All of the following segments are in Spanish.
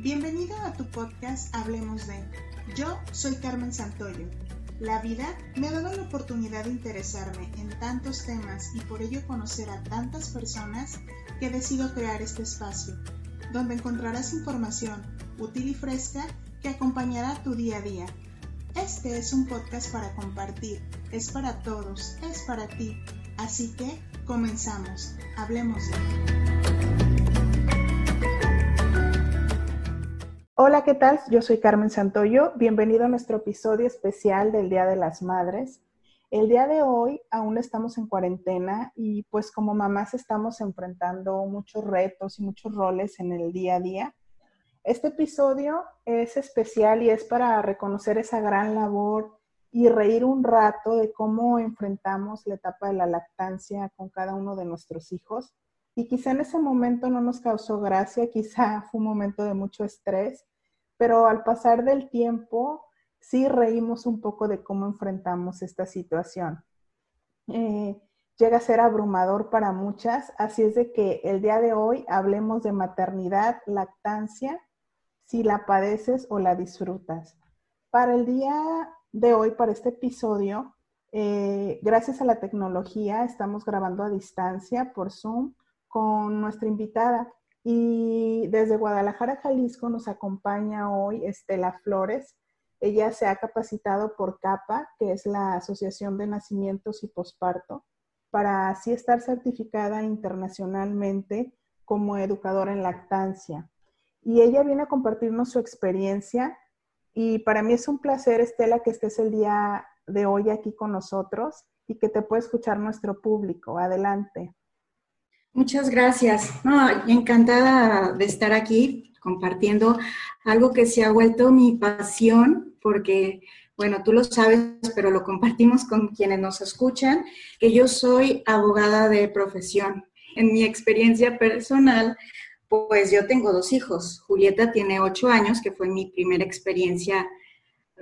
Bienvenido a tu podcast Hablemos de. Yo soy Carmen Santoyo. La vida me ha dado la oportunidad de interesarme en tantos temas y por ello conocer a tantas personas que decido crear este espacio, donde encontrarás información útil y fresca que acompañará tu día a día. Este es un podcast para compartir, es para todos, es para ti. Así que comenzamos, hablemos de. Hola, ¿qué tal? Yo soy Carmen Santoyo. Bienvenido a nuestro episodio especial del Día de las Madres. El día de hoy aún estamos en cuarentena y pues como mamás estamos enfrentando muchos retos y muchos roles en el día a día. Este episodio es especial y es para reconocer esa gran labor y reír un rato de cómo enfrentamos la etapa de la lactancia con cada uno de nuestros hijos. Y quizá en ese momento no nos causó gracia, quizá fue un momento de mucho estrés, pero al pasar del tiempo sí reímos un poco de cómo enfrentamos esta situación. Eh, llega a ser abrumador para muchas, así es de que el día de hoy hablemos de maternidad, lactancia, si la padeces o la disfrutas. Para el día de hoy, para este episodio, eh, gracias a la tecnología, estamos grabando a distancia por Zoom con nuestra invitada. Y desde Guadalajara, Jalisco, nos acompaña hoy Estela Flores. Ella se ha capacitado por CAPA, que es la Asociación de Nacimientos y Posparto, para así estar certificada internacionalmente como educadora en lactancia. Y ella viene a compartirnos su experiencia. Y para mí es un placer, Estela, que estés el día de hoy aquí con nosotros y que te pueda escuchar nuestro público. Adelante. Muchas gracias. encantada de estar aquí compartiendo algo que se ha vuelto mi pasión, porque, bueno, tú lo sabes, pero lo compartimos con quienes nos escuchan, que yo soy abogada de profesión. En mi experiencia personal, pues yo tengo dos hijos. Julieta tiene ocho años, que fue mi primera experiencia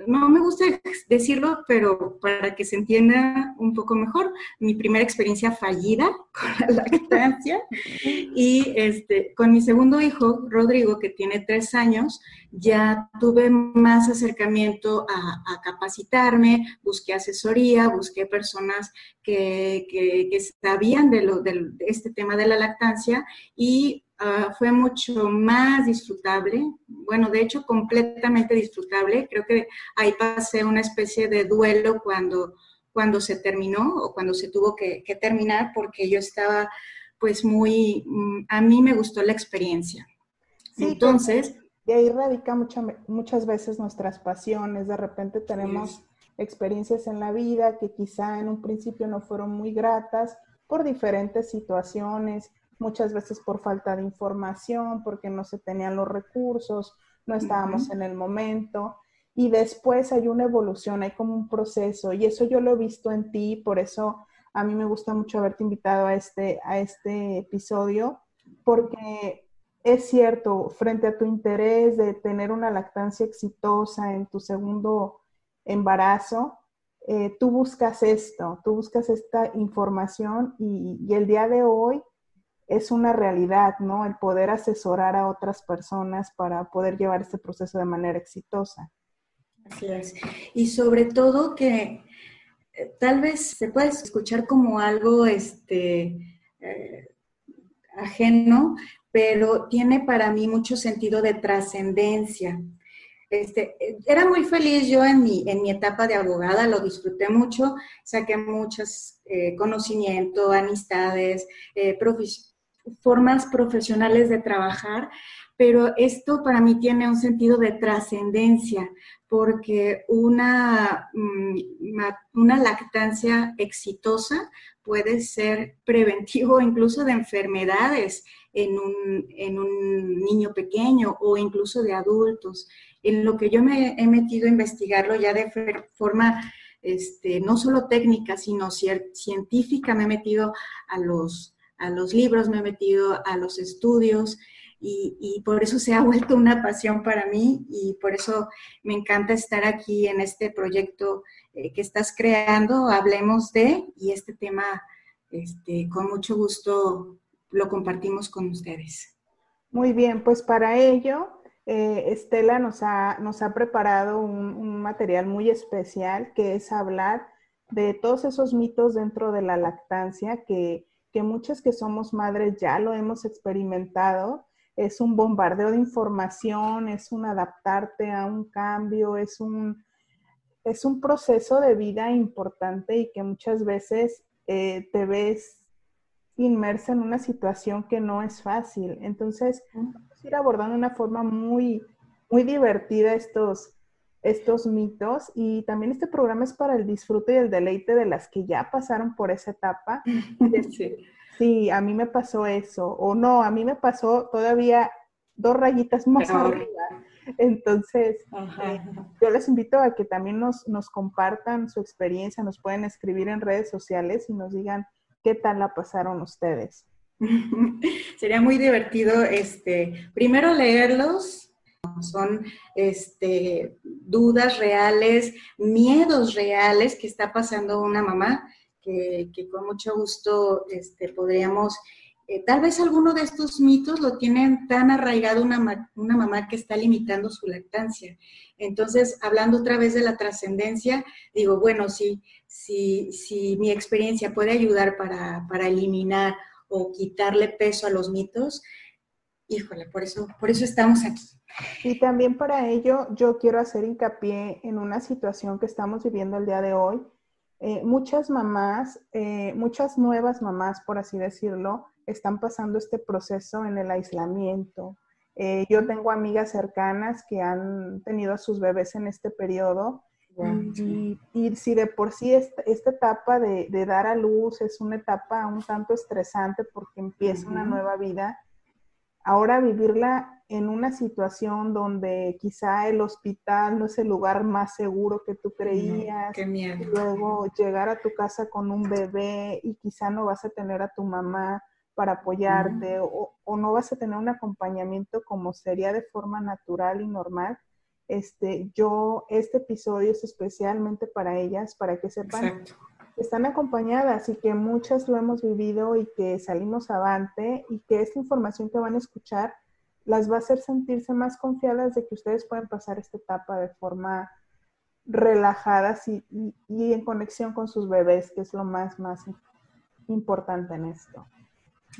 no me gusta decirlo, pero para que se entienda un poco mejor, mi primera experiencia fallida con la lactancia y este, con mi segundo hijo, Rodrigo, que tiene tres años, ya tuve más acercamiento a, capacitarme, busqué asesoría, busqué personas que, que, sabían de, lo, de este tema de la lactancia y Ah, fue mucho más disfrutable, bueno, de hecho completamente disfrutable. Creo que ahí pasé una especie de duelo cuando, cuando se terminó o cuando se tuvo que, terminar porque yo estaba pues muy, mm, a mí me gustó la experiencia. Entonces... De ahí radica muchas veces nuestras pasiones, de repente tenemos experiencias en la vida que quizá en un principio no fueron muy gratas por diferentes situaciones, muchas veces por falta de información, porque no se tenían los recursos, no estábamos en el momento. Y después hay una evolución, hay como un proceso. Y eso yo lo he visto en ti, por eso a mí me gusta mucho haberte invitado a este, a este episodio, porque es cierto, frente a tu interés de tener una lactancia exitosa en tu segundo embarazo, eh, tú buscas esto, tú buscas esta información y, y el día de hoy es una realidad, ¿no? El poder asesorar a otras personas para poder llevar este proceso de manera exitosa. Así es. Y sobre todo que eh, tal vez se puede escuchar como algo este, eh, ajeno, pero tiene para mí mucho sentido de trascendencia. Este, era muy feliz yo en mi, en mi etapa de abogada, lo disfruté mucho, saqué muchos eh, conocimientos, amistades, eh, formas profesionales de trabajar, pero esto para mí tiene un sentido de trascendencia, porque una, mm, una lactancia exitosa puede ser preventivo incluso de enfermedades en un, en un, niño pequeño o incluso de adultos. En lo que yo me he metido a investigarlo ya de forma este, no solo técnica, sino científica, me he metido a los a los libros, me he metido a los estudios y, por eso se ha vuelto una pasión para mí y por eso me encanta estar aquí en este proyecto eh, que estás creando, hablemos de, y este tema este, con mucho gusto lo compartimos con ustedes. Muy bien, pues para ello eh, Estela nos ha, nos ha preparado un, material muy especial que es hablar de todos esos mitos dentro de la lactancia que, que muchas que somos madres ya lo hemos experimentado. Es un bombardeo de información, es un adaptarte a un cambio, es un, es un proceso de vida importante y que muchas veces eh, te ves inmersa en una situación que no es fácil. Entonces, vamos a ir abordando de una forma muy, muy divertida estos, estos mitos y también este programa es para el disfrute y el deleite de las que ya pasaron por esa etapa. Sí. sí, a mí me pasó eso, o no, a mí me pasó todavía dos rayitas más arriba. Entonces, eh, yo les invito a que también nos, nos compartan su experiencia, nos pueden escribir en redes sociales y nos digan qué tal la pasaron ustedes. Sería muy divertido, este, primero leerlos, son este, dudas reales, miedos reales que está pasando una mamá, que, con mucho gusto este, podríamos eh, tal vez alguno de estos mitos lo tienen tan arraigado una, una, mamá que está limitando su lactancia. Entonces, hablando otra vez de la trascendencia, digo, bueno, si, si, mi experiencia puede ayudar para, eliminar o quitarle peso a los mitos, híjole, por eso, por eso estamos aquí. Y también para ello yo quiero hacer hincapié en una situación que estamos viviendo el día de hoy. Eh, muchas mamás, eh, muchas nuevas mamás, por así decirlo, están pasando este proceso en el aislamiento. Eh, yo tengo amigas cercanas que han tenido a sus bebés en este periodo y, si de por sí esta, etapa de, dar a luz es una etapa un tanto estresante porque empieza una nueva vida, ahora vivirla en una situación donde quizá el hospital no es el lugar más seguro que tú creías, qué miedo. luego llegar a tu casa con un bebé y quizá no vas a tener a tu mamá, para apoyarte o, no vas a tener un acompañamiento como sería de forma natural y normal, este, yo, este episodio es especialmente para ellas, para que sepan que están acompañadas y que muchas lo hemos vivido y que salimos avante y que esta información que van a escuchar las va a hacer sentirse más confiadas de que ustedes pueden pasar esta etapa de forma relajadas y, y en conexión con sus bebés, que es lo más, más importante en esto.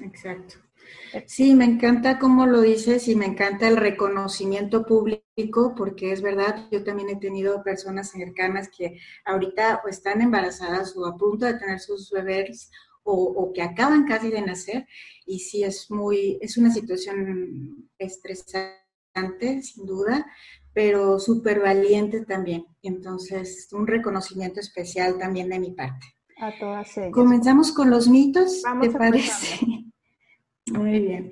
Exacto. Sí, me encanta cómo lo dices y me encanta el reconocimiento público porque es verdad, yo también he tenido personas cercanas que ahorita o están embarazadas o a punto de tener sus bebés o, que acaban casi de nacer y sí es muy, es una situación estresante sin duda, pero súper valiente también. Entonces, un reconocimiento especial también de mi parte. A todas ellas. Comenzamos con los mitos, ¿te parece? Muy bien.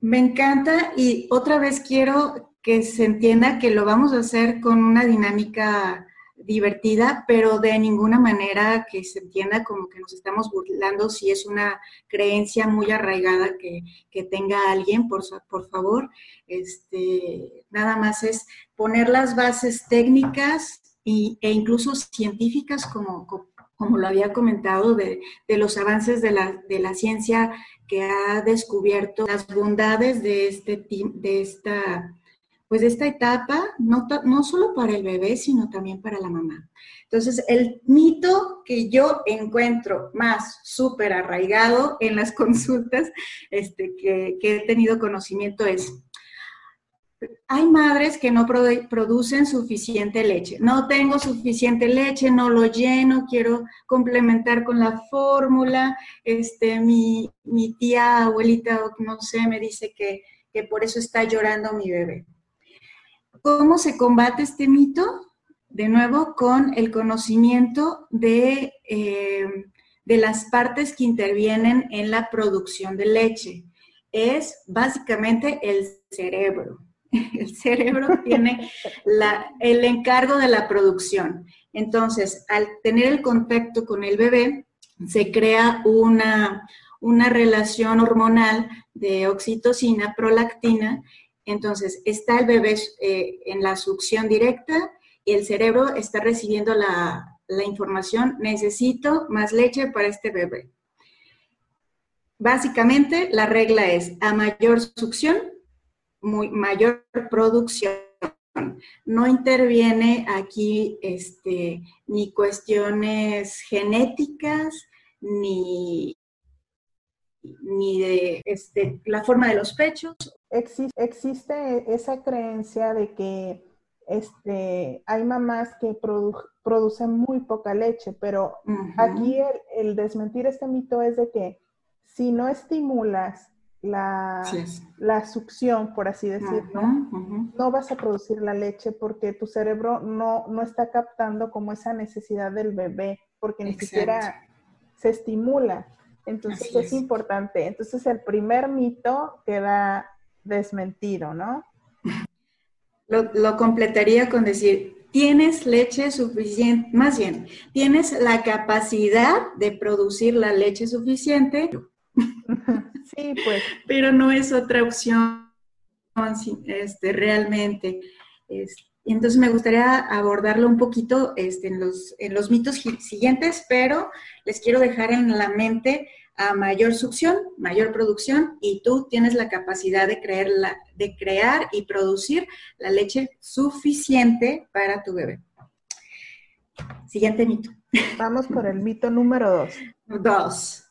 Me encanta y otra vez quiero que se entienda que lo vamos a hacer con una dinámica divertida, pero de ninguna manera que se entienda como que nos estamos burlando si es una creencia muy arraigada que, tenga alguien, por, por favor. Este, nada más es poner las bases técnicas e incluso científicas como, como lo había comentado, de, los avances de la, de la, ciencia que ha descubierto las bondades de, este, de esta pues de esta etapa, no, no solo para el bebé, sino también para la mamá. Entonces, el mito que yo encuentro más súper arraigado en las consultas este, que, que, he tenido conocimiento es, hay madres que no producen suficiente leche. No tengo suficiente leche, no lo lleno, quiero complementar con la fórmula. Este, mi, tía, abuelita, no sé, me dice que, por eso está llorando mi bebé. ¿Cómo se combate este mito? De nuevo, con el conocimiento de, eh, de las partes que intervienen en la producción de leche. Es básicamente el cerebro. El cerebro tiene el encargo de la producción. Entonces, al tener el contacto con el bebé, se crea una, una relación hormonal de oxitocina, prolactina. Entonces, está el bebé eh, en la succión directa y el cerebro está recibiendo la, la información, necesito más leche para este bebé. Básicamente, la regla es, a mayor succión, muy, mayor producción. No interviene aquí este, ni cuestiones genéticas, ni, ni de este, la forma de los pechos. existe esa creencia de que este, hay mamás que producen muy poca leche, pero aquí el, desmentir este mito es de que si no estimulas la, la succión, por así decirlo, no vas a producir la leche porque tu cerebro no, no está captando como esa necesidad del bebé, porque ni siquiera se estimula. Entonces es importante. Entonces el primer mito queda desmentido, ¿no? Lo, completaría con decir, tienes leche suficiente, más bien, tienes la capacidad de producir la leche suficiente. Sí, pues. Pero no es otra opción este, realmente. entonces me gustaría abordarlo un poquito este, en, los, en los mitos siguientes, pero les quiero dejar en la mente a mayor succión, mayor producción y tú tienes la capacidad de, creer de crear y producir la leche suficiente para tu bebé. Siguiente mito. Vamos por el mito número dos. Dos.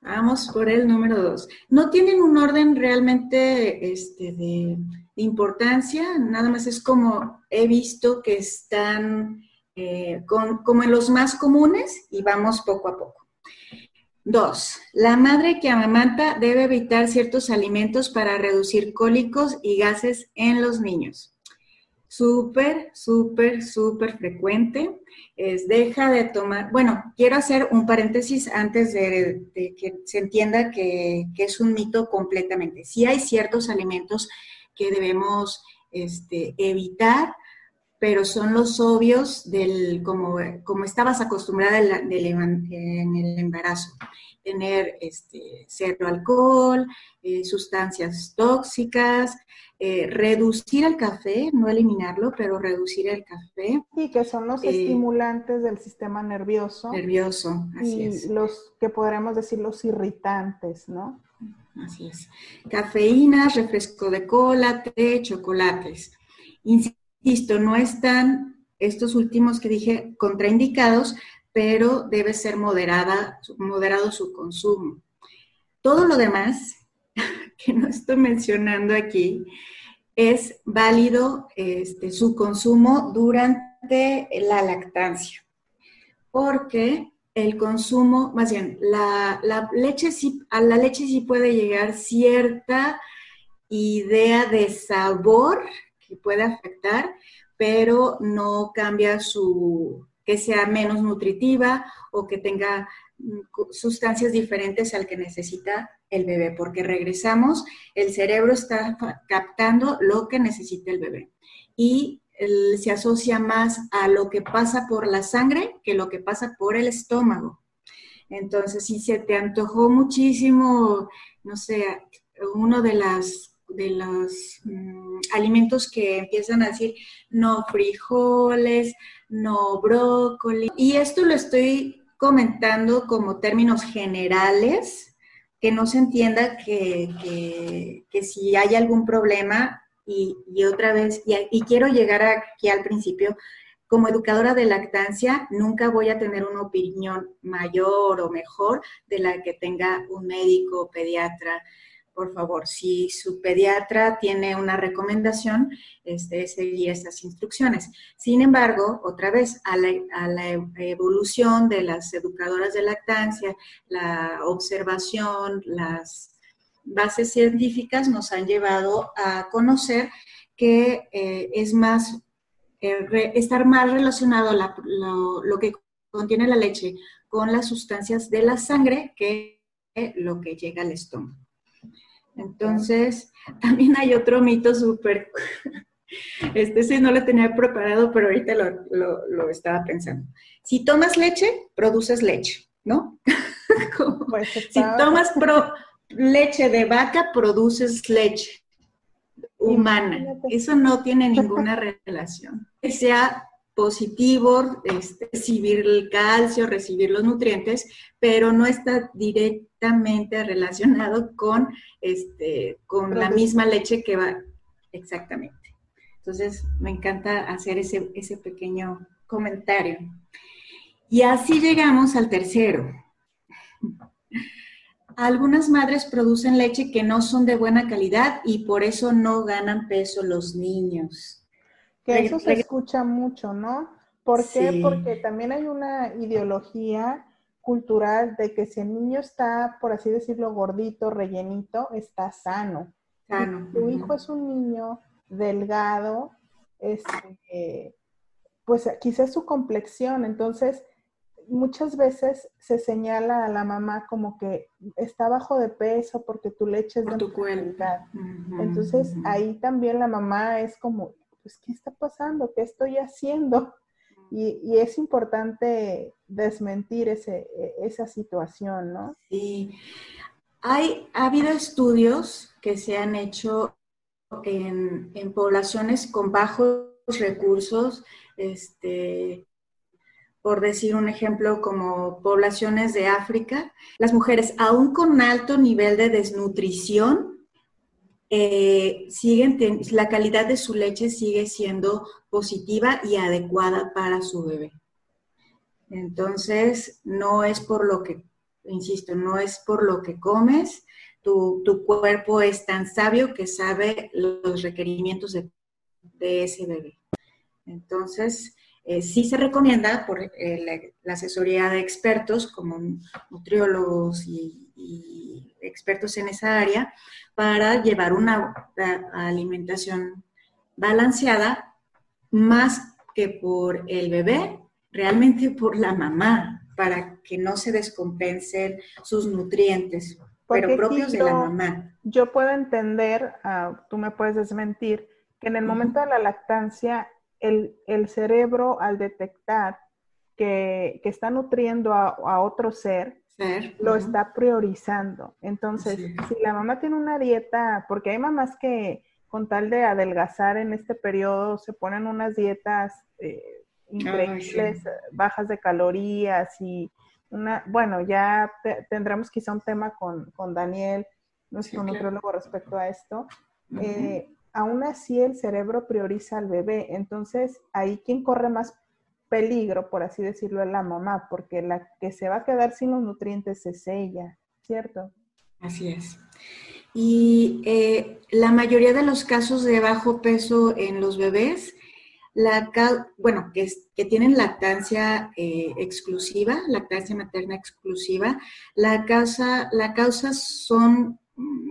Vamos por el número dos. No tienen un orden realmente este, de, importancia, nada más es como he visto que están eh, como en los más comunes y vamos poco a poco. Dos, la madre que amamanta debe evitar ciertos alimentos para reducir cólicos y gases en los niños. Súper, súper, súper frecuente. Es deja de tomar, bueno, quiero hacer un paréntesis antes de, que se entienda que, es un mito completamente. Sí hay ciertos alimentos que debemos este, evitar, pero son los obvios del, como, como estabas acostumbrada en el embarazo. Tener este, cero alcohol, eh, sustancias tóxicas, eh, reducir el café, no eliminarlo, pero reducir el café. Sí, que son los eh, estimulantes del sistema nervioso. Nervioso, así y los que podríamos decir los irritantes, ¿no? Así es. Cafeína, refresco de cola, té, chocolates Insisto, no están estos últimos que dije contraindicados, pero debe ser moderada, moderado su consumo. Todo lo demás que no estoy mencionando aquí es válido este, su consumo durante la lactancia, porque el consumo, más bien, la, leche a la leche sí puede llegar cierta idea de sabor puede afectar, pero no cambia su, que sea menos nutritiva o que tenga mm, sustancias diferentes al que necesita el bebé, porque regresamos, el cerebro está captando lo que necesita el bebé y se asocia más a lo que pasa por la sangre que lo que pasa por el estómago. Entonces, si se te antojó muchísimo, no sé, uno de las de los mm, alimentos que empiezan a decir no frijoles, no brócoli. Y esto lo estoy comentando como términos generales, que no se entienda que, si hay algún problema, y, otra vez, y, y quiero llegar aquí al principio, como educadora de lactancia, nunca voy a tener una opinión mayor o mejor de la que tenga un médico, pediatra, por favor, si su pediatra tiene una recomendación, este, seguir estas instrucciones. Sin embargo, otra vez, a la, evolución de las educadoras de lactancia, la observación, las bases científicas nos han llevado a conocer que eh, es más, eh, estar más relacionado lo que contiene la leche con las sustancias de la sangre que lo que llega al estómago. Entonces, también hay otro mito súper, este sí no lo tenía preparado, pero ahorita lo, estaba pensando. Si tomas leche, produces leche, ¿no? Pues si tomas leche de vaca, produces leche humana. Eso no tiene ninguna relación. Que sea positivo, este, recibir el calcio, recibir los nutrientes, pero no está directamente relacionado con, este, con la misma leche que va, Exactamente. Entonces, me encanta hacer ese, ese pequeño comentario. Y así llegamos al tercero. Algunas madres producen leche que no son de buena calidad y por eso no ganan peso los niños. Que eso se escucha mucho, ¿no? ¿Por qué? Porque también hay una ideología cultural de que si el niño está, por así decirlo, gordito, rellenito, está sano. Sano. Si tu hijo es un niño delgado, este, pues quizás su complexión, entonces muchas veces se señala a la mamá como que está bajo de peso porque tu leche es de tu. Entonces ahí también la mamá es como, pues, ¿qué está pasando? ¿Qué estoy haciendo? Y, es importante desmentir ese, e, esa situación, ¿no? Sí. Hay, ha habido estudios que se han hecho en, en poblaciones con bajos recursos, este, por decir un ejemplo, como poblaciones de África, las mujeres, aún con alto nivel de desnutrición, eh, siguen la calidad de su leche sigue siendo positiva y adecuada para su bebé. Entonces, no es por lo que, insisto, no es por lo que comes, tu, cuerpo es tan sabio que sabe los requerimientos de, de ese bebé. Entonces, eh, sí se recomienda por eh, la, asesoría de expertos como nutriólogos y, expertos en esa área para llevar una alimentación balanceada más que por el bebé, realmente por la mamá, para que no se descompensen sus nutrientes, pero propios de la mamá. Yo puedo entender, ah, tú me puedes desmentir, que en el momento de la lactancia el, cerebro al detectar que, está nutriendo a, otro ser, lo está priorizando. Entonces, si la mamá tiene una dieta, porque hay mamás que con tal de adelgazar en este periodo se ponen unas dietas eh, increíbles, bajas de calorías y una, bueno, ya tendremos quizá un tema con, Daniel, nuestro nutriólogo, respecto a esto. Aún así el cerebro prioriza al bebé. Entonces, ahí quien corre más peligro, por así decirlo, es la mamá, porque la que se va a quedar sin los nutrientes es ella, ¿cierto? Así es. Y eh, la mayoría de los casos de bajo peso en los bebés, la, bueno, que, que tienen lactancia eh, exclusiva, lactancia materna exclusiva, la causa, la causa son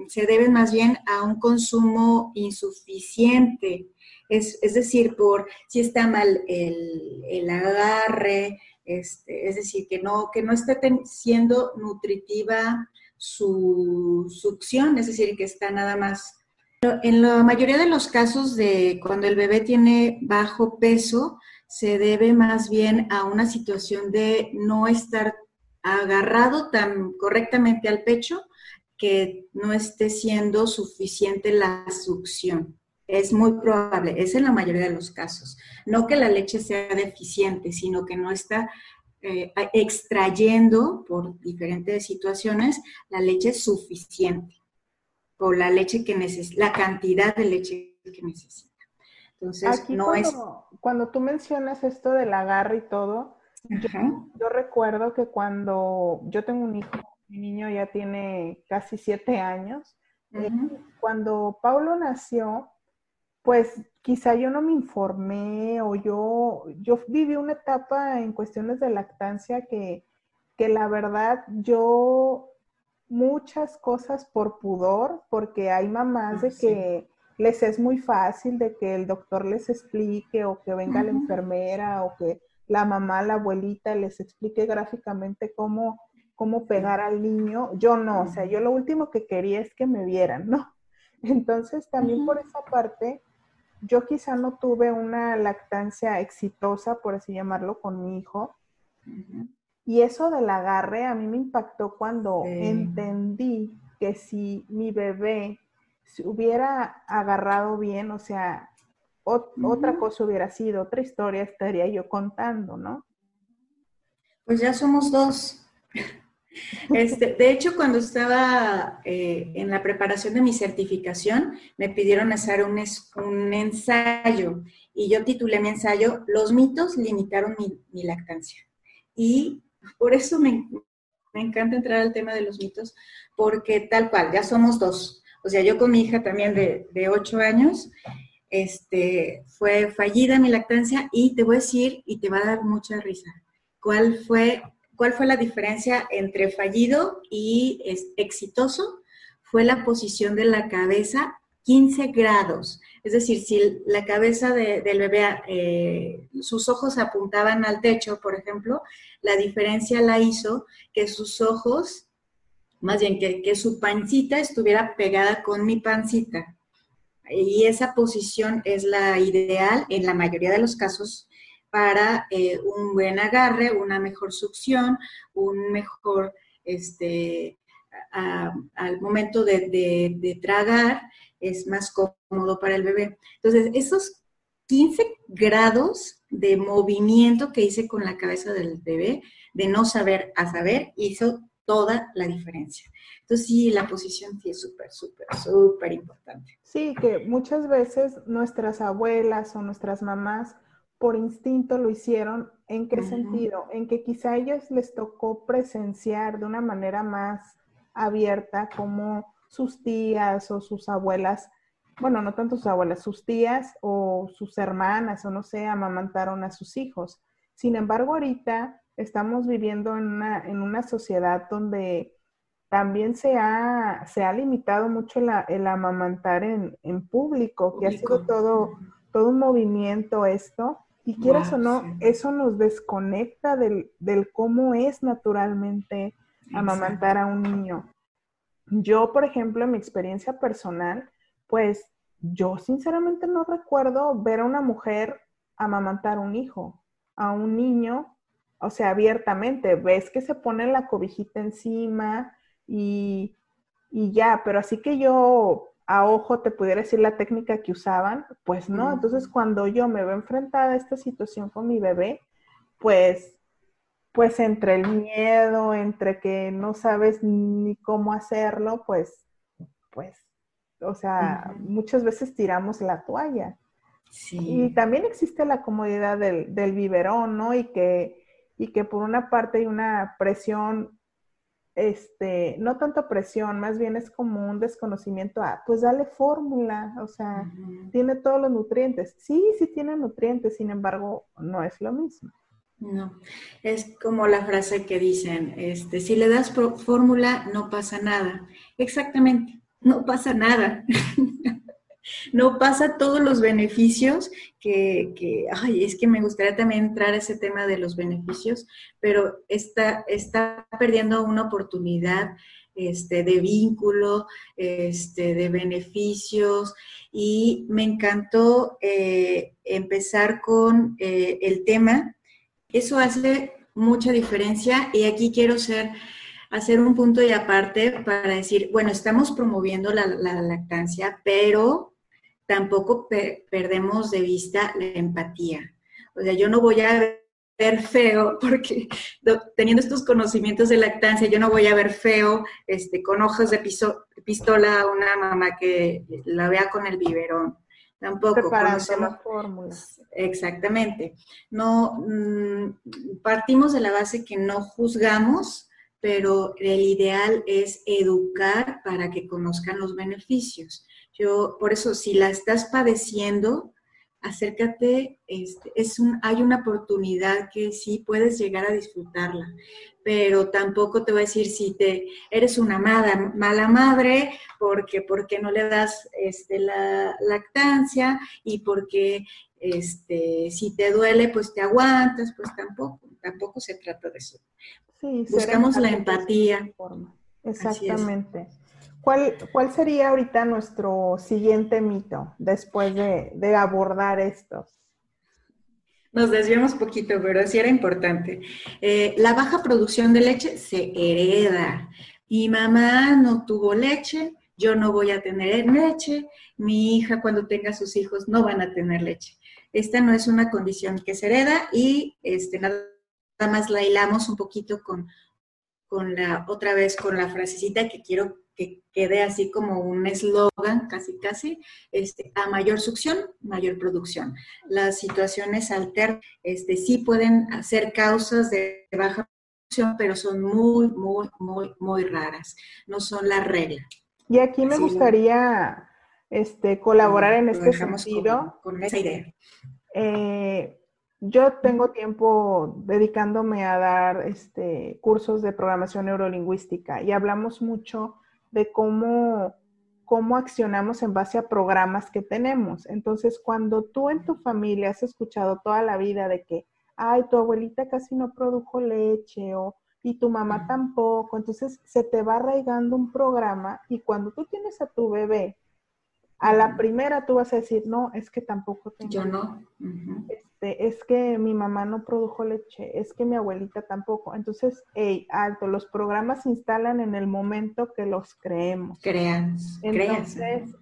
se deben más bien a un consumo insuficiente. Es, decir, por si está mal el, agarre, este, es decir, que no, que no esté siendo nutritiva su succión, es decir, que está nada más. En la mayoría de los casos de cuando el bebé tiene bajo peso, se debe más bien a una situación de no estar agarrado tan correctamente al pecho que no esté siendo suficiente la succión. Es muy probable, es en la mayoría de los casos. No que la leche sea deficiente, sino que no está eh, extrayendo por diferentes situaciones la leche suficiente o la leche que necesita, la cantidad de leche que necesita. Entonces, no cuando, es... Cuando tú mencionas esto del agarre y todo, yo, recuerdo que cuando yo tengo un hijo mi niño ya tiene casi siete años. Eh, cuando Paulo nació, pues quizá yo no me informé o yo, yo viví una etapa en cuestiones de lactancia que, que la verdad yo muchas cosas por pudor, porque hay mamás de ah, que les es muy fácil de que el doctor les explique o que venga la enfermera o que la mamá, la abuelita les explique gráficamente cómo cómo pegar al niño. Yo no, o sea, yo lo último que quería es que me vieran, ¿no? Entonces, también por esa parte, yo quizá no tuve una lactancia exitosa, por así llamarlo, con mi hijo. Y eso del agarre a mí me impactó cuando entendí que si mi bebé se hubiera agarrado bien, o sea, otra cosa hubiera sido, otra historia estaría yo contando, ¿no? Pues ya somos dos. Este, de hecho, cuando estaba eh, en la preparación de mi certificación, me pidieron hacer un, ensayo y yo titulé mi ensayo Los mitos limitaron mi, lactancia. Y por eso me, encanta entrar al tema de los mitos, porque tal cual, ya somos dos. O sea, yo con mi hija también de, de 8 años, este, fue fallida mi lactancia y te voy a decir, y te va a dar mucha risa, ¿cuál fue ¿Cuál fue la diferencia entre fallido y exitoso? Fue la posición de la cabeza 15 grados. Es decir, si la cabeza del bebé, eh, sus ojos apuntaban al techo, por ejemplo, la diferencia la hizo que sus ojos, más bien que, que su pancita estuviera pegada con mi pancita. Y esa posición es la ideal en la mayoría de los casos para eh, un buen agarre, una mejor succión, un mejor, este, al momento de, tragar, es más cómodo para el bebé. Entonces, esos 15 grados de movimiento que hice con la cabeza del bebé, de no saber a saber, hizo toda la diferencia. Entonces, sí, la posición sí es súper, súper, súper importante. Sí, que muchas veces nuestras abuelas o nuestras mamás por instinto lo hicieron. ¿En qué sentido? En que quizá a ellos les tocó presenciar de una manera más abierta como sus tías o sus abuelas, bueno, no tanto sus abuelas, sus tías o sus hermanas o no sé, amamantaron a sus hijos. Sin embargo, ahorita estamos viviendo en una, en una sociedad donde también se ha, se ha limitado mucho el amamantar en, público, que ha sido todo, todo un movimiento esto y quieras o no, eso nos desconecta del, cómo es naturalmente amamantar a un niño. Yo, por ejemplo, en mi experiencia personal, pues yo sinceramente no recuerdo ver a una mujer amamantar a un hijo, a un niño, o sea, abiertamente. Ves que se pone la cobijita encima y, y ya, pero así que yo a ojo te pudiera decir la técnica que usaban, pues no. Entonces, cuando yo me veo enfrentada a esta situación con mi bebé, pues, pues entre el miedo, entre que no sabes ni cómo hacerlo, pues, pues, o sea, muchas veces tiramos la toalla. Y también existe la comodidad del, del biberón, ¿no? Y que, y que por una parte hay una presión este, no tanto presión, más bien es como un desconocimiento a, pues dale fórmula, o sea, tiene todos los nutrientes. Sí, sí tiene nutrientes, sin embargo, no es lo mismo. No, es como la frase que dicen, este, si le das fórmula, no pasa nada. Exactamente, no pasa nada. no pasa todos los beneficios que, ay, es que me gustaría también entrar a ese tema de los beneficios, pero está, está perdiendo una oportunidad este, de vínculo, este, de beneficios. Y me encantó eh, empezar con eh, el tema. Eso hace mucha diferencia y aquí quiero ser, hacer un punto y aparte para decir, bueno, estamos promoviendo la lactancia, pero tampoco perdemos de vista la empatía. O sea, yo no voy a ver feo, porque teniendo estos conocimientos de lactancia, yo no voy a ver feo este, con hojas de pistola a una mamá que la vea con el biberón. Tampoco. las fórmulas. Exactamente. No, mm, partimos de la base que no juzgamos, pero el ideal es educar para que conozcan los beneficios. Yo, por eso, si la estás padeciendo, acércate, este, es un, hay una oportunidad que sí puedes llegar a disfrutarla, pero tampoco te voy a decir si te eres una mala, mala madre, porque, porque no le das este, la lactancia y porque este, si te duele, pues te aguantas, pues tampoco, tampoco se trata de eso. Buscamos la empatía. Exactamente. ¿Cuál, ¿Cuál sería ahorita nuestro siguiente mito después de, abordar estos? Nos desviamos poquito, pero sí era importante. Eh, la baja producción de leche se hereda. Mi mamá no tuvo leche, yo no voy a tener leche, mi hija cuando tenga sus hijos no van a tener leche. Esta no es una condición que se hereda y este, nada más la hilamos un poquito con con la, otra vez con la frasecita que quiero que quede así como un eslogan, casi casi, este, a mayor succión, mayor producción. Las situaciones alternas este, sí pueden ser causas de baja producción, pero son muy, muy, muy, muy raras, no son la regla. Y aquí me gustaría este, colaborar en este sentido. Con, esa idea. Eh, yo tengo tiempo dedicándome a dar este, cursos de programación neurolingüística y hablamos mucho de cómo, cómo accionamos en base a programas que tenemos. Entonces, cuando tú en tu familia has escuchado toda la vida de que, ay, tu abuelita casi no produjo leche o y tu mamá tampoco, entonces se te va arraigando un programa y cuando tú tienes a tu bebé, a la primera tú vas a decir, no, es que tampoco tengo. Yo no. Este, es que mi mamá no produjo leche, es que mi abuelita tampoco. Entonces, hey, alto, los programas se instalan en el momento que los creemos. Creas, Entonces,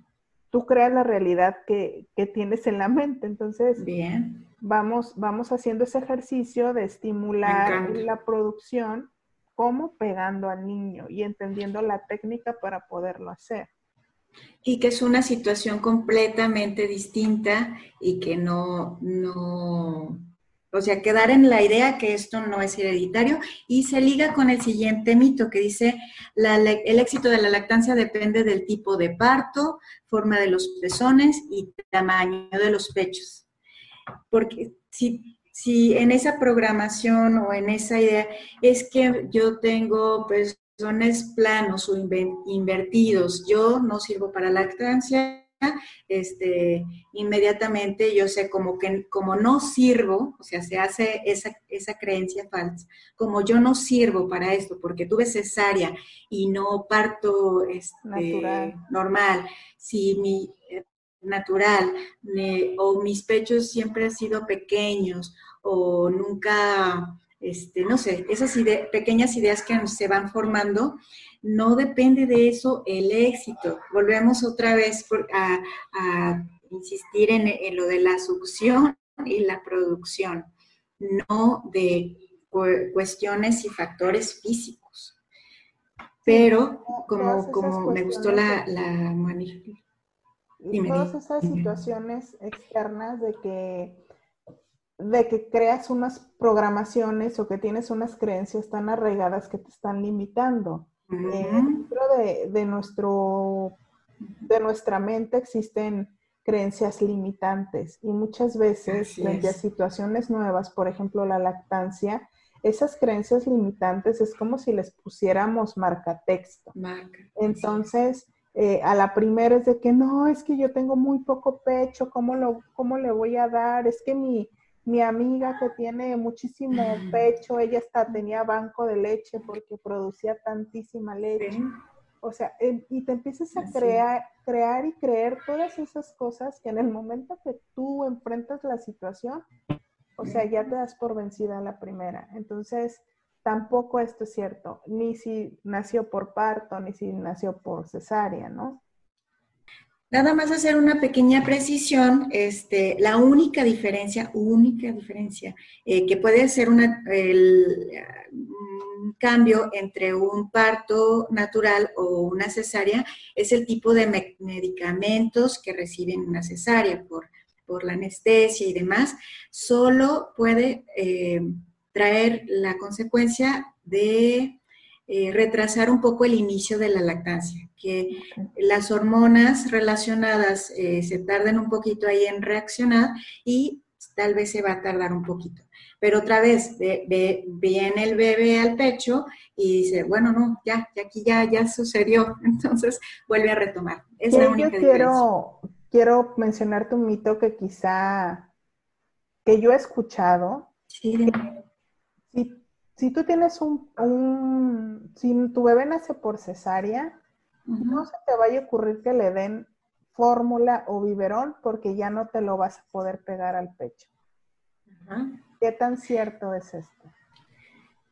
tú creas la realidad que, tienes en la mente. Entonces, Bien. Vamos, vamos haciendo ese ejercicio de estimular la producción como pegando al niño y entendiendo la técnica para poderlo hacer y que es una situación completamente distinta y que no, no, o sea, quedar en la idea que esto no es hereditario y se liga con el siguiente mito que dice, el éxito de la lactancia depende del tipo de parto, forma de los pezones y tamaño de los pechos. Porque si, si en esa programación o en esa idea es que yo tengo pues planos o invertidos, yo no sirvo para lactancia, este, inmediatamente yo sé como que como no sirvo, o sea, se hace esa, esa creencia falsa, como yo no sirvo para esto porque tuve cesárea y no parto este, normal, si mi natural o mis pechos siempre han sido pequeños o nunca este, no sé, esas pequeñas ideas que se van formando, no depende de eso el éxito. Volvemos otra vez a, insistir en, lo de la succión y la producción, no de cuestiones y factores físicos. Pero como, como me gustó la, la Todas esas situaciones externas de que de que creas unas programaciones o que tienes unas creencias tan arraigadas que te están limitando. Eh, dentro de, nuestro, de nuestra mente existen creencias limitantes y muchas veces frente a situaciones nuevas, por ejemplo la lactancia, esas creencias limitantes es como si les pusiéramos marca texto. Entonces, eh, a la primera es de que no, es que yo tengo muy poco pecho, ¿cómo, lo, ¿cómo le voy a dar? Es que mi, mi amiga que tiene muchísimo pecho, ella hasta tenía banco de leche porque producía tantísima leche. O sea, y te empiezas a crear, crear y creer todas esas cosas que en el momento que tú enfrentas la situación, o sea, ya te das por vencida la primera. Entonces, tampoco esto es cierto, ni si nació por parto, ni si nació por cesárea, ¿no? Nada más hacer una pequeña precisión, este, la única diferencia, única diferencia, eh, que puede ser un cambio entre un parto natural o una cesárea es el tipo de medicamentos que reciben una cesárea por, por la anestesia y demás. Solo puede eh, traer la consecuencia de eh, retrasar un poco el inicio de la lactancia, que las hormonas relacionadas eh, se tarden un poquito ahí en reaccionar y tal vez se va a tardar un poquito. Pero otra vez, viene el bebé al pecho y dice, bueno, no, ya, ya aquí ya, ya sucedió, entonces vuelve a retomar. Es la única yo quiero, quiero mencionarte un mito que quizá, que yo he escuchado. Sí si tú tienes un, si tu bebé nace por cesárea, no se te vaya a ocurrir que le den fórmula o biberón porque ya no te lo vas a poder pegar al pecho. ¿Qué tan cierto es esto?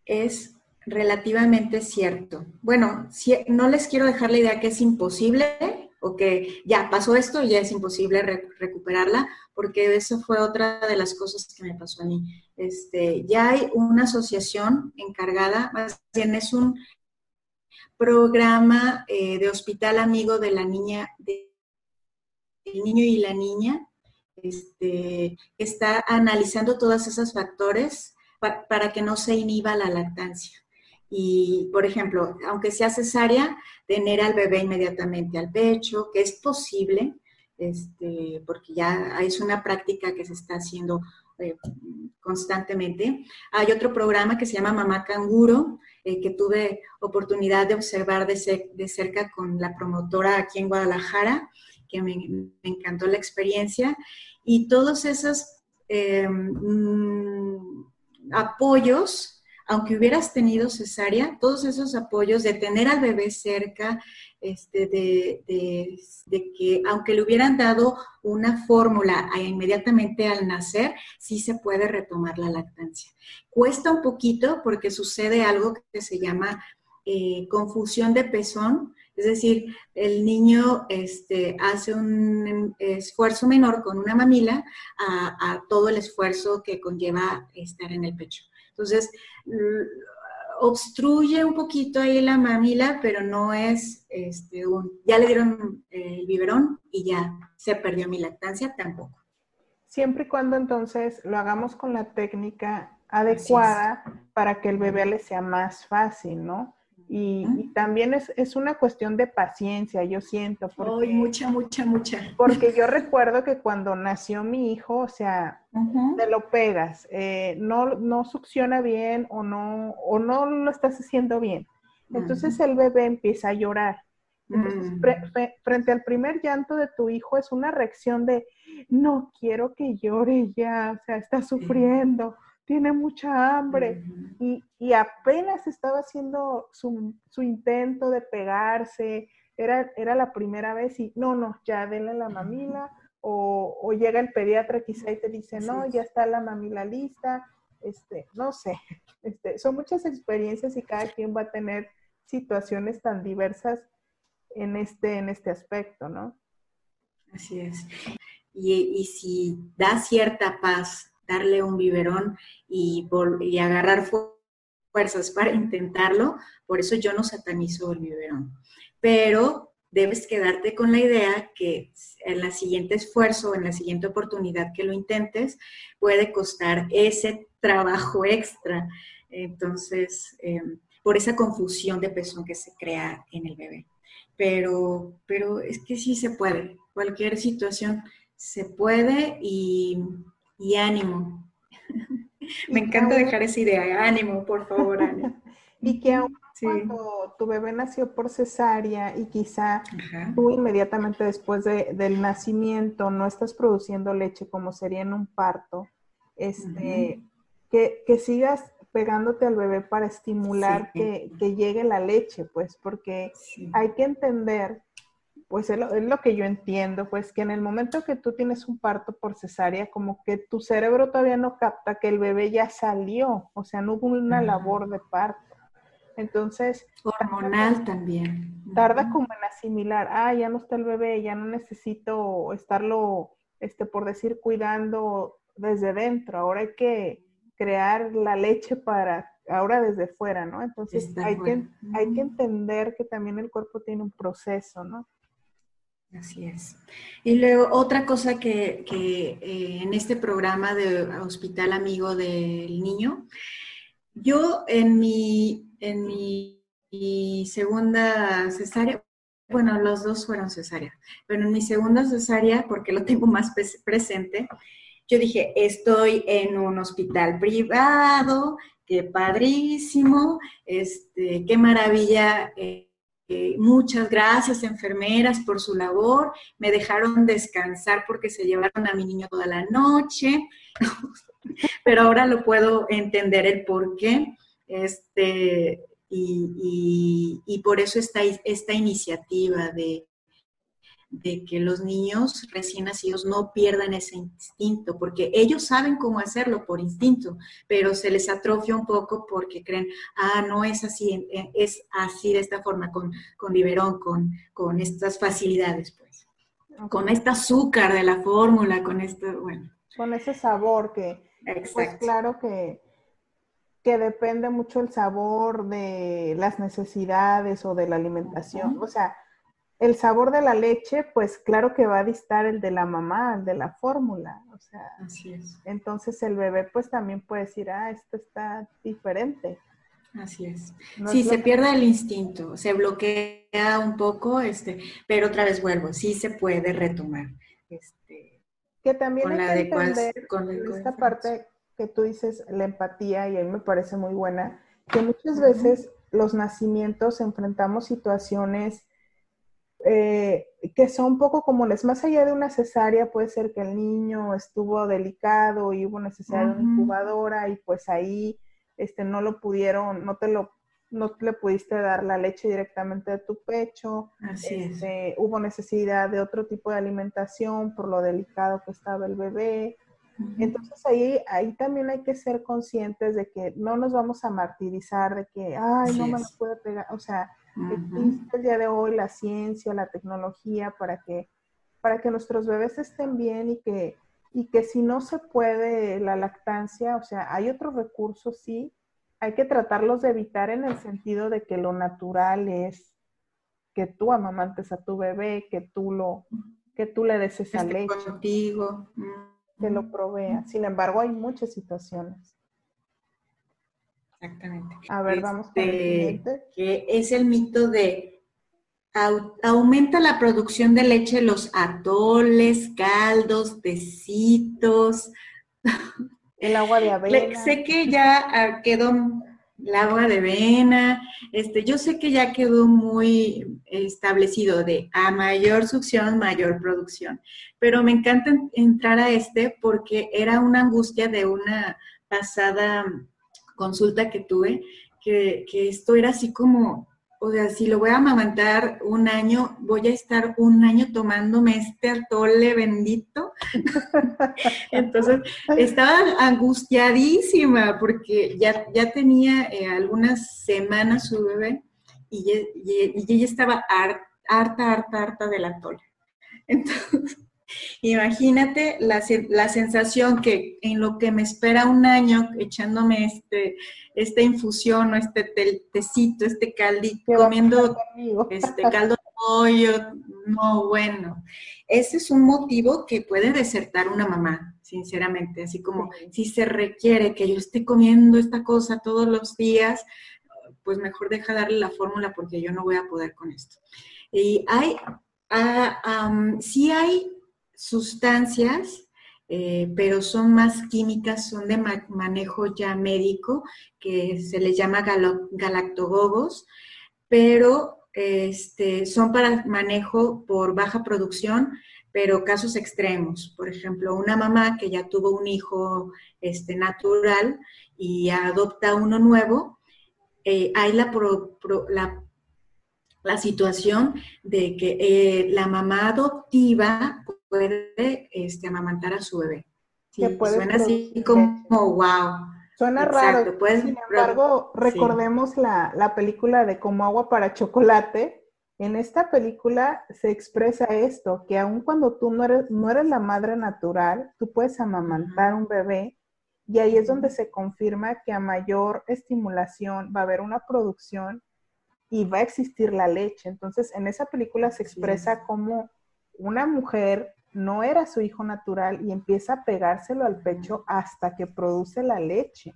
Es relativamente cierto. Bueno, si, no les quiero dejar la idea que es imposible, o que ya pasó esto y ya es imposible recuperarla, porque eso fue otra de las cosas que me pasó a mí. Este, ya hay una asociación encargada, más bien es un programa eh, de hospital amigo de la niña, del niño y la niña, este, está analizando todos esos factores para que no se inhiba la lactancia. Y, por ejemplo, aunque sea cesárea, tener al bebé inmediatamente al pecho, que es posible, este, porque ya es una práctica que se está haciendo eh, constantemente. Hay otro programa que se llama Mamá Canguro, eh, que tuve oportunidad de observar de, cerca con la promotora aquí en Guadalajara, que me, encantó la experiencia. Y todos esos eh, mm, apoyos aunque hubieras tenido cesárea, todos esos apoyos de tener al bebé cerca, este, de, que aunque le hubieran dado una fórmula inmediatamente al nacer, sí se puede retomar la lactancia. Cuesta un poquito porque sucede algo que se llama eh, confusión de pezón, es decir, el niño este, hace un esfuerzo menor con una mamila a todo el esfuerzo que conlleva estar en el pecho. Entonces, obstruye un poquito ahí la mamila, pero no es este, un, ya le dieron el biberón y ya se perdió mi lactancia, tampoco. Siempre y cuando entonces lo hagamos con la técnica adecuada para que el bebé le sea más fácil, ¿no? Y, también es, una cuestión de paciencia, yo siento. Porque, mucha, mucha, mucha. Porque yo recuerdo que cuando nació mi hijo, o sea, te lo pegas, eh, no, no succiona bien o no, o no lo estás haciendo bien. Entonces el bebé empieza a llorar. Entonces, mm. frente al primer llanto de tu hijo es una reacción de, no quiero que llore ya, o sea, está sufriendo tiene mucha hambre y, apenas estaba haciendo su, intento de pegarse, era, era la primera vez y no, no, ya denle la mamila o, llega el pediatra quizá y te dice, no, ya está la mamila lista, este, no sé, este, son muchas experiencias y cada quien va a tener situaciones tan diversas en este, en este aspecto, ¿no? Así es. Y, y si da cierta paz darle un biberón y, agarrar fuerzas para intentarlo, por eso yo no satanizo el biberón. Pero debes quedarte con la idea que en la siguiente esfuerzo, en la siguiente oportunidad que lo intentes, puede costar ese trabajo extra. Entonces, em, por esa confusión de pezón que se crea en el bebé. Pero, pero es que sí se puede. Cualquier situación se puede y y ánimo. Me encanta dejar esa idea, ánimo, por favor, ánimo. y que aún cuando tu bebé nació por cesárea y quizá tú inmediatamente después del nacimiento no estás produciendo leche como sería en un parto, este, que, sigas pegándote al bebé para estimular que, llegue la leche, pues, porque hay que entender pues es lo, que yo entiendo, pues que en el momento que tú tienes un parto por cesárea, como que tu cerebro todavía no capta que el bebé ya salió, o sea, no hubo una labor de parto. Entonces... Hormonal también. Tarda como en asimilar, ah, ya no está el bebé, ya no necesito estarlo, este, por decir, cuidando desde dentro, ahora hay que crear la leche para ahora desde fuera, ¿no? Entonces hay que, hay que entender que también el cuerpo tiene un proceso, ¿no? Así es. Y luego otra cosa que, eh, en este programa de Hospital Amigo del Niño, yo en mi, en mi, segunda cesárea, bueno, los dos fueron cesárea, pero en mi segunda cesárea, porque lo tengo más presente, yo dije, estoy en un hospital privado, qué padrísimo, este, qué maravilla. Eh, eh, muchas gracias, enfermeras, por su labor. Me dejaron descansar porque se llevaron a mi niño toda la noche. Pero ahora lo puedo entender el por qué. Este, y, por eso está esta iniciativa de, de que los niños recién nacidos no pierdan ese instinto, porque ellos saben cómo hacerlo por instinto, pero se les atrofia un poco porque creen, ah, no es así, es así de esta forma, con, con biberón, con, con estas facilidades, pues. Con este azúcar de la fórmula, con esto, bueno. Con ese sabor que, pues, Exacto. pues claro que que depende mucho el sabor de las necesidades o de la alimentación. O sea, el sabor de la leche, pues claro que va a distar el de la mamá, el de la fórmula. O sea, Así es. entonces el bebé pues también puede decir, ah, esto está diferente. Así es. sí, se pierde el instinto, se bloquea un poco, este, pero otra vez vuelvo, sí se puede retomar. Este, que también hay que entender con esta parte que tú dices, la empatía, y a mí me parece muy buena, que muchas veces los nacimientos enfrentamos situaciones eh, que son un poco comunes. Más allá de una cesárea, puede ser que el niño estuvo delicado y hubo necesidad de una incubadora y pues ahí este, no lo pudieron, no te lo no le pudiste dar la leche directamente de tu pecho. Así este, Hubo necesidad de otro tipo de alimentación por lo delicado que estaba el bebé. Entonces ahí, ahí también hay que ser conscientes de que no nos vamos a martirizar, de que, ay, no me lo puede pegar. O sea, existe el día de hoy la ciencia, la tecnología para que, para que nuestros bebés estén bien y que, y que si no se puede la lactancia, o sea, hay otros recursos, sí, hay que tratarlos de evitar en el sentido de que lo natural es que tú amamantes a tu bebé, que tú lo, que tú le des esa leche. Contigo que lo provea. Sin embargo, hay muchas situaciones. Exactamente. A ver, vamos el este, siguiente. Que es el mito de aumenta la producción de leche los atoles, caldos, tecitos. El agua de avena. Sé que ya ah, quedó el agua de avena. Este, yo sé que ya quedó muy establecido de a mayor succión, mayor producción. Pero me encanta entrar a este porque era una angustia de una pasada consulta que tuve, que, que esto era así como o sea, si lo voy a amamantar un año, voy a estar un año tomándome este atole bendito. Entonces, estaba angustiadísima porque ya, ya tenía eh, algunas semanas su bebé y, ella estaba harta, harta, harta del atole. Entonces, Imagínate la, la, sensación que en lo que me espera un año echándome este, esta infusión o este tecito, este caldito, comiendo este caldo de pollo, no, bueno. Ese es un motivo que puede desertar una mamá, sinceramente, así como si se requiere que yo esté comiendo esta cosa todos los días, pues mejor deja darle la fórmula porque yo no voy a poder con esto. Y hay, ah, sí hay sustancias, eh, pero son más químicas, son de manejo ya médico, que se les llama galactogogos, pero este, son para manejo por baja producción, pero casos extremos. Por ejemplo, una mamá que ya tuvo un hijo este, natural y adopta uno nuevo, eh, hay la, la, situación de que eh, la mamá adoptiva puede este, amamantar a su bebé. suena así como wow. Suena raro. Sin embargo, recordemos la, la, película de Como agua para chocolate. En esta película se expresa esto, que aun cuando tú no eres, no eres la madre natural, tú puedes amamantar un bebé y ahí es donde se confirma que a mayor estimulación va a haber una producción y va a existir la leche. Entonces, en esa película se expresa como una mujer no era su hijo natural y empieza a pegárselo al pecho hasta que produce la leche.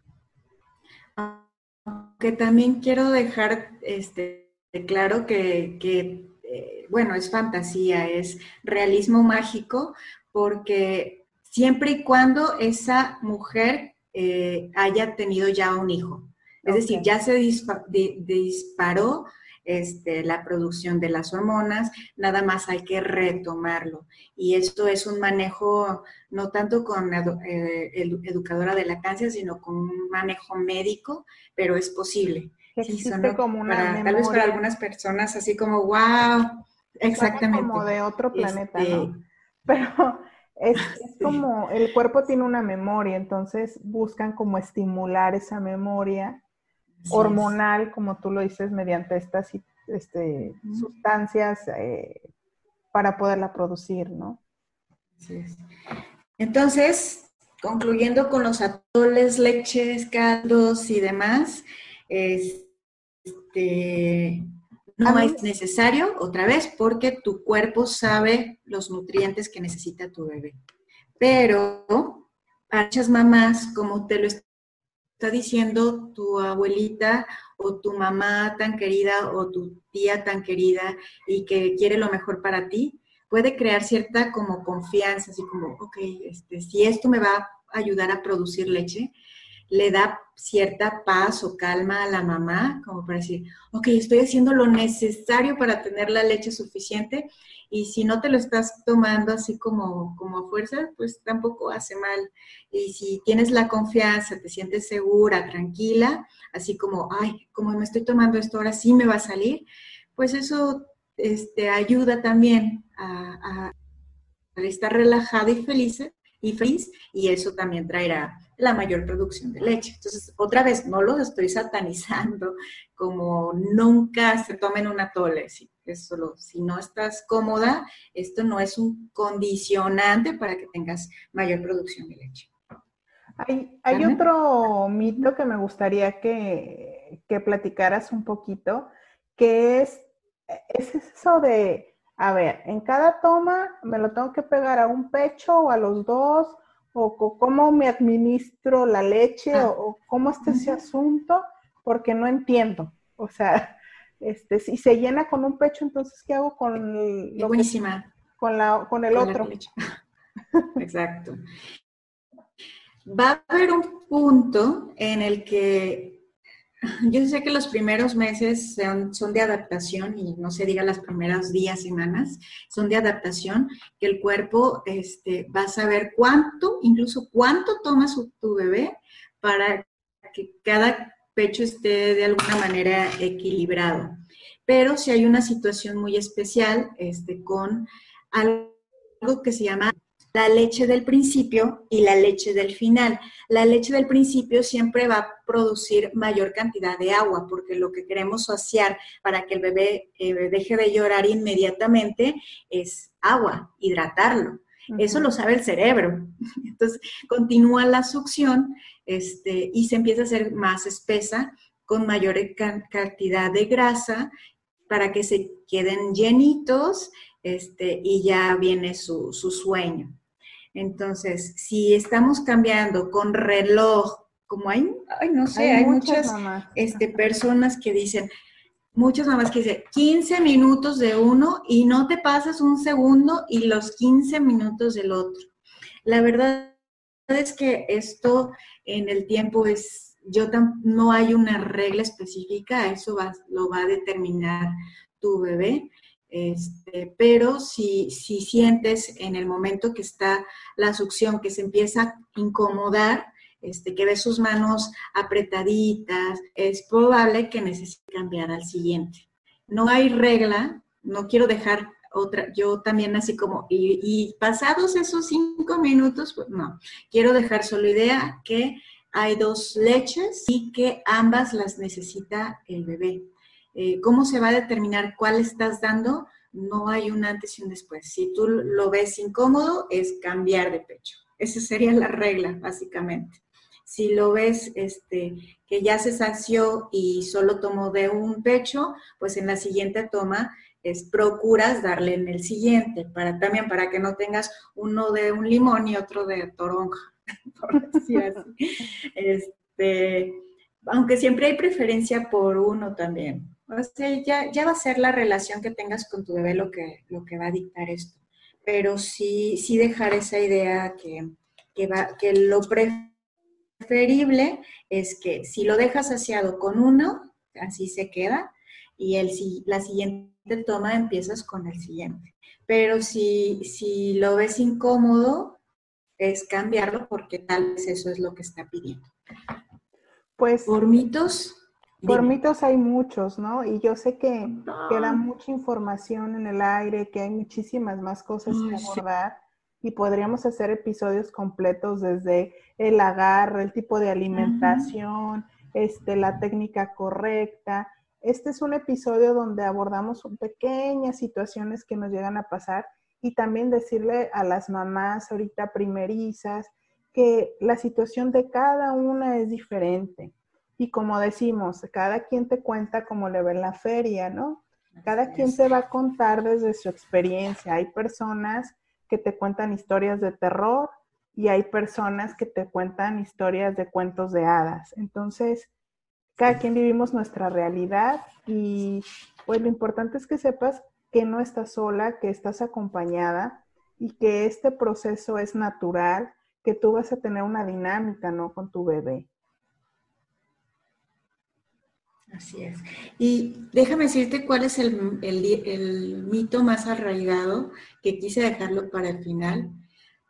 Que también quiero dejar este, claro que, eh, bueno, es fantasía, es realismo mágico, porque siempre y cuando esa mujer eh, haya tenido ya un hijo. Es decir, ya se disparó este, la producción de las hormonas, nada más hay que retomarlo. Y esto es un manejo no tanto con eh, educadora de lactancia, sino con un manejo médico, pero es posible. como una tal vez para algunas personas así como, wow, Exactamente. como de otro planeta, ¿no? Este Pero es, como el cuerpo tiene una memoria, entonces buscan como estimular esa memoria hormonal, como tú lo dices, mediante estas este, sustancias eh, para poderla producir, ¿no? Entonces, concluyendo con los atoles, leches, caldos y demás, este, no es necesario otra vez porque tu cuerpo sabe los nutrientes que necesita tu bebé. Pero para muchas mamás, como te lo está diciendo tu abuelita o tu mamá tan querida o tu tía tan querida y que quiere lo mejor para ti, puede crear cierta como confianza, así como, ok, este, si esto me va a ayudar a producir leche, le da cierta paz o calma a la mamá, como para decir, ok, estoy haciendo lo necesario para tener la leche suficiente y si no te lo estás tomando así como, como a fuerza, pues tampoco hace mal. Y si tienes la confianza, te sientes segura, tranquila, así como, ay, como me estoy tomando esto, ahora sí me va a salir, pues eso este, ayuda también a, a estar relajada y feliz y feliz y eso también traerá la mayor producción de leche. Entonces, otra vez, no los estoy satanizando como nunca se tomen una tole, es solo, si no estás cómoda, esto no es un condicionante para que tengas mayor producción de leche. Hay, hay otro mito que me gustaría que, que platicaras un poquito, que es, es eso de a ver, en cada toma me lo tengo que pegar a un pecho o a los dos, o, cómo me administro la leche, ah. o, cómo está ese asunto, porque no entiendo. O sea, este, si se llena con un pecho, entonces, ¿qué hago con, lo buenísima. con, la, con el otro? Exacto. Va a haber un punto en el que yo sé que los primeros meses son, de adaptación y no se diga las primeras días, semanas, son de adaptación, que el cuerpo este, va a saber cuánto, incluso cuánto toma su, tu bebé para que cada pecho esté de alguna manera equilibrado. Pero si hay una situación muy especial este, con algo que se llama la leche del principio y la leche del final. La leche del principio siempre va a producir mayor cantidad de agua, porque lo que queremos saciar para que el bebé eh, deje de llorar inmediatamente es agua, hidratarlo. Eso lo sabe el cerebro. Entonces, continúa la succión este, y se empieza a hacer más espesa con mayor cantidad de grasa para que se queden llenitos este, y ya viene su sueño. Entonces, si estamos cambiando con reloj, como hay, ay, no sé, hay, muchas, este, personas que dicen, muchas mamás que dicen 15 minutos de uno y no te pasas un segundo y los 15 minutos del otro. La verdad es que esto en el tiempo es, yo no hay una regla específica, eso lo va a determinar tu bebé. Este, pero si, si sientes en el momento que está la succión, que se empieza a incomodar, este, que ves sus manos apretaditas, es probable que necesite cambiar al siguiente. No hay regla, no quiero dejar otra, yo también así como, y, y pasados esos cinco minutos, pues no, quiero dejar solo idea que hay dos leches y que ambas las necesita el bebé. Eh, ¿Cómo se va a determinar cuál estás dando? No hay un antes y un después. Si tú lo ves incómodo, es cambiar de pecho. Esa sería la regla, básicamente. Si lo ves este, que ya se sació y solo tomó de un pecho, pues en la siguiente toma es procuras darle en el siguiente, para también para que no tengas uno de un limón y otro de toronja, por decir así. Este, aunque siempre hay preferencia por uno también. O sea, ya, ya va a ser la relación que tengas con tu bebé lo que, lo que va a dictar esto. Pero sí, sí dejar esa idea que, que, va, que lo preferible es que si lo dejas saciado con uno, así se queda, y el, la siguiente toma empiezas con el siguiente. Pero si, si lo ves incómodo, es cambiarlo porque tal vez eso es lo que está pidiendo. Pues por mitos, Por mitos hay muchos, ¿no? Y yo sé que queda mucha información en el aire, que hay muchísimas más cosas que abordar y podríamos hacer episodios completos desde el agarre, el tipo de alimentación, este, la técnica correcta. Este es un episodio donde abordamos pequeñas situaciones que nos llegan a pasar y también decirle a las mamás ahorita primerizas que la situación de cada una es diferente y como decimos, cada quien te cuenta como le ve en la feria, ¿no? Cada quien te va a contar desde su experiencia. Hay personas que te cuentan historias de terror y hay personas que te cuentan historias de cuentos de hadas. Entonces, cada quien vivimos nuestra realidad y pues lo importante es que sepas que no estás sola, que estás acompañada y que este proceso es natural, que tú vas a tener una dinámica, ¿no? Con tu bebé. Así es. Y déjame decirte cuál es el, mito más arraigado que quise dejarlo para el final.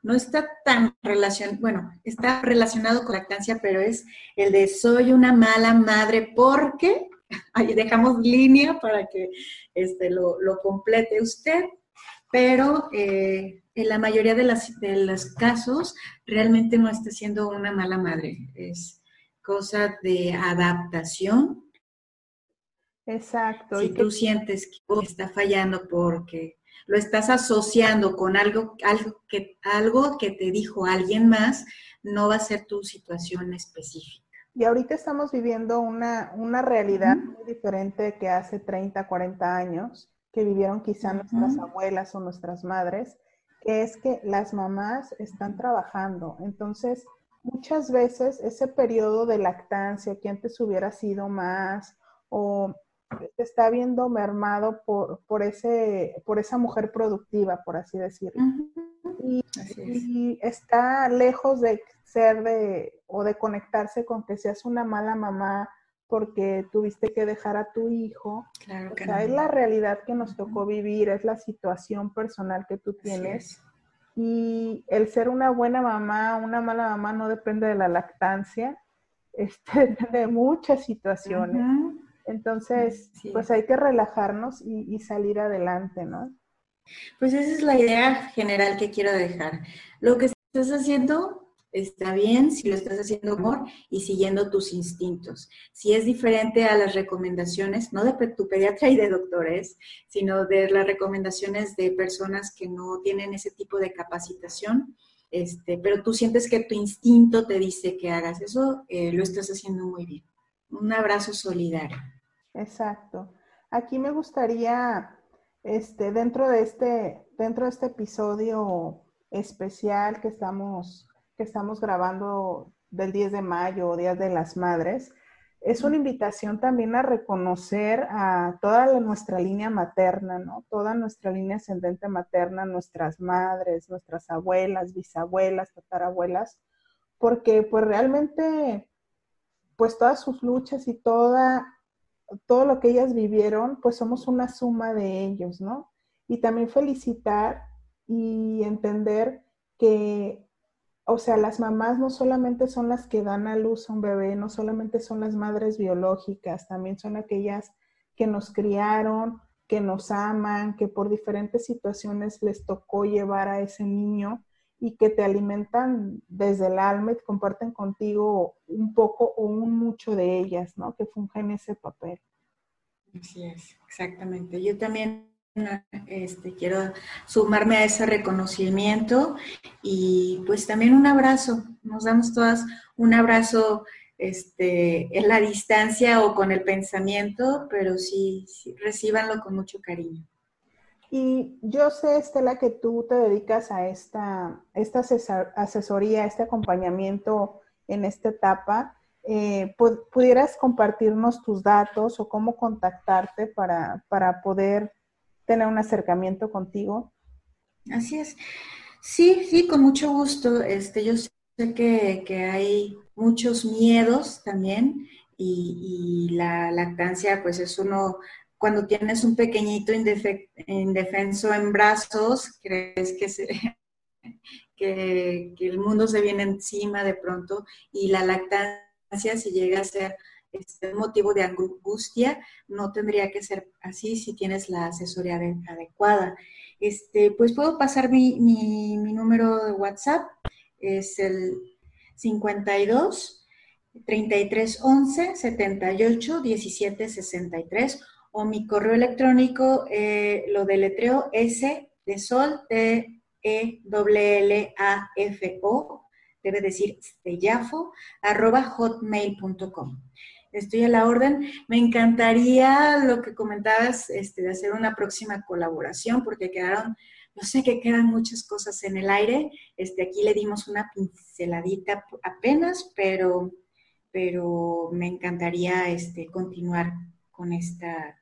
No está tan relacionado, bueno, está relacionado con lactancia, pero es el de soy una mala madre porque, ahí dejamos línea para que este, lo, complete usted, pero eh, en la mayoría de, las, de los casos realmente no está siendo una mala madre, es cosa de adaptación Exacto. Si y tú sientes que está fallando porque lo estás asociando con algo, algo, que, algo que te dijo alguien más, no va a ser tu situación específica. Y ahorita estamos viviendo una, una realidad muy diferente que hace 30, 40 años, que vivieron quizá nuestras abuelas o nuestras madres, que es que las mamás están trabajando. Entonces, muchas veces ese periodo de lactancia que antes hubiera sido más o está viendo mermado por, por, ese, por esa mujer productiva, por así decirlo. y, está lejos de ser de, o de conectarse con que seas una mala mamá porque tuviste que dejar a tu hijo. Claro que es la realidad que nos tocó vivir, es la situación personal que tú tienes. Y el ser una buena mamá, una mala mamá, no depende de la lactancia, este, depende de muchas situaciones. Entonces, pues hay que relajarnos y, salir adelante, ¿no? Pues esa es la idea general que quiero dejar. Lo que estás haciendo está bien si lo estás haciendo amor y siguiendo tus instintos. Si es diferente a las recomendaciones, no de tu pediatra y de doctores, sino de las recomendaciones de personas que no tienen ese tipo de capacitación, este, pero tú sientes que tu instinto te dice que hagas eso, eh, lo estás haciendo muy bien un abrazo solidario. Exacto. Aquí me gustaría, este, dentro de este, dentro de este episodio especial que estamos, que estamos grabando del 10 de mayo, Día de las Madres, es una invitación también a reconocer a toda nuestra línea materna, ¿no? Toda nuestra línea ascendente materna, nuestras madres, nuestras abuelas, bisabuelas, tatarabuelas, porque pues realmente pues todas sus luchas y toda, todo lo que ellas vivieron, pues somos una suma de ellos, ¿no? Y también felicitar y entender que, o sea, las mamás no solamente son las que dan a luz a un bebé, no solamente son las madres biológicas, también son aquellas que nos criaron, que nos aman, que por diferentes situaciones les tocó llevar a ese niño y que te alimentan desde el alma y comparten contigo un poco o un mucho de ellas, ¿no? Que fungen ese papel. Así es, exactamente. Yo también este, quiero sumarme a ese reconocimiento y pues también un abrazo. Nos damos todas un abrazo este, en la distancia o con el pensamiento, pero sí, sí recíbanlo con mucho cariño. Y yo sé, Estela, que tú te dedicas a esta, esta asesoría, este acompañamiento en esta etapa. Eh, ¿Pudieras compartirnos tus datos o cómo contactarte para, poder tener un acercamiento contigo? Así es. Sí, sí, con mucho gusto. Este, yo sé que, hay muchos miedos también y, y, la lactancia pues es uno cuando tienes un pequeñito indefenso en brazos, crees que, el mundo se viene encima de pronto y la lactancia si llega a ser este, motivo de angustia, no tendría que ser así si tienes la asesoría adecuada. Este, pues puedo pasar mi, mi, mi número de WhatsApp, es el 52 33 11 78 17 63 o mi correo electrónico eh, lo deletreo S de sol T E L L A F O debe decir stellafo arroba hotmail.com. Estoy a la orden. Me encantaría lo que comentabas este, de hacer una próxima colaboración porque quedaron yo sé que quedan muchas cosas en el aire. Este, aquí le dimos una pinceladita apenas, pero, pero me encantaría este, continuar con esta,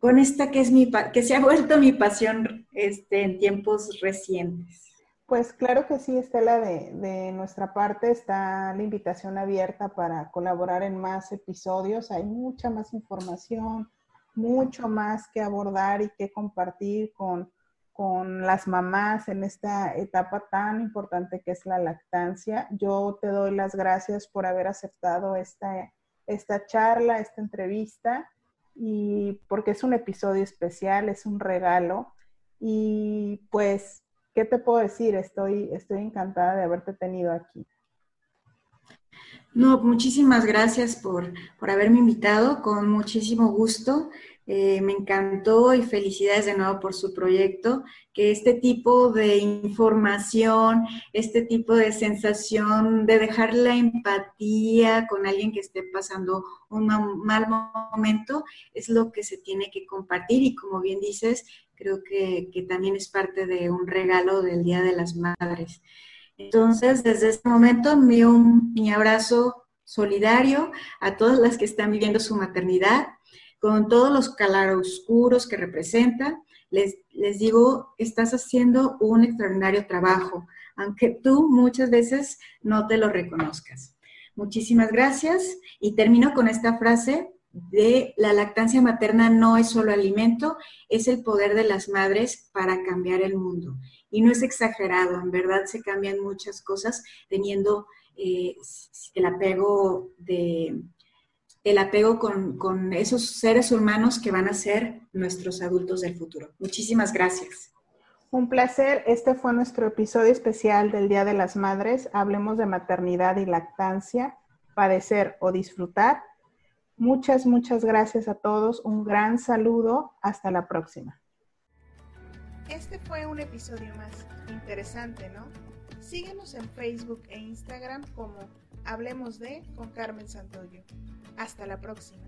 con esta que es mi que se ha vuelto mi pasión este, en tiempos recientes. Pues claro que sí, Estela, de, de nuestra parte está la invitación abierta para colaborar en más episodios. Hay mucha más información, mucho más que abordar y que compartir con, con las mamás en esta etapa tan importante que es la lactancia. Yo te doy las gracias por haber aceptado esta, esta charla, esta entrevista, y porque es un episodio especial, es un regalo. Y pues, ¿qué te puedo decir? Estoy, estoy encantada de haberte tenido aquí. No, muchísimas gracias por, por haberme invitado, con muchísimo gusto. Eh, me encantó y felicidades de nuevo por su proyecto, que este tipo de información, este tipo de sensación de dejar la empatía con alguien que esté pasando un mal momento es lo que se tiene que compartir y como bien dices, creo que, también es parte de un regalo del Día de las Madres. Entonces, desde este momento envío un, mi abrazo solidario a todas las que están viviendo su maternidad con todos los claroscuros que representa, les, les digo, estás haciendo un extraordinario trabajo, aunque tú muchas veces no te lo reconozcas. Muchísimas gracias y termino con esta frase de la lactancia materna no es solo alimento, es el poder de las madres para cambiar el mundo. Y no es exagerado, en verdad se cambian muchas cosas teniendo eh, el apego de, el apego con, esos seres humanos que van a ser nuestros adultos del futuro. Muchísimas gracias. Un placer. Este fue nuestro episodio especial del Día de las Madres. Hablemos de maternidad y lactancia, padecer o disfrutar. Muchas, muchas gracias a todos. Un gran saludo. Hasta la próxima. Este fue un episodio más interesante, ¿no? Síguenos en Facebook e Instagram como Hablemos de con Carmen Santoyo. Hasta la próxima.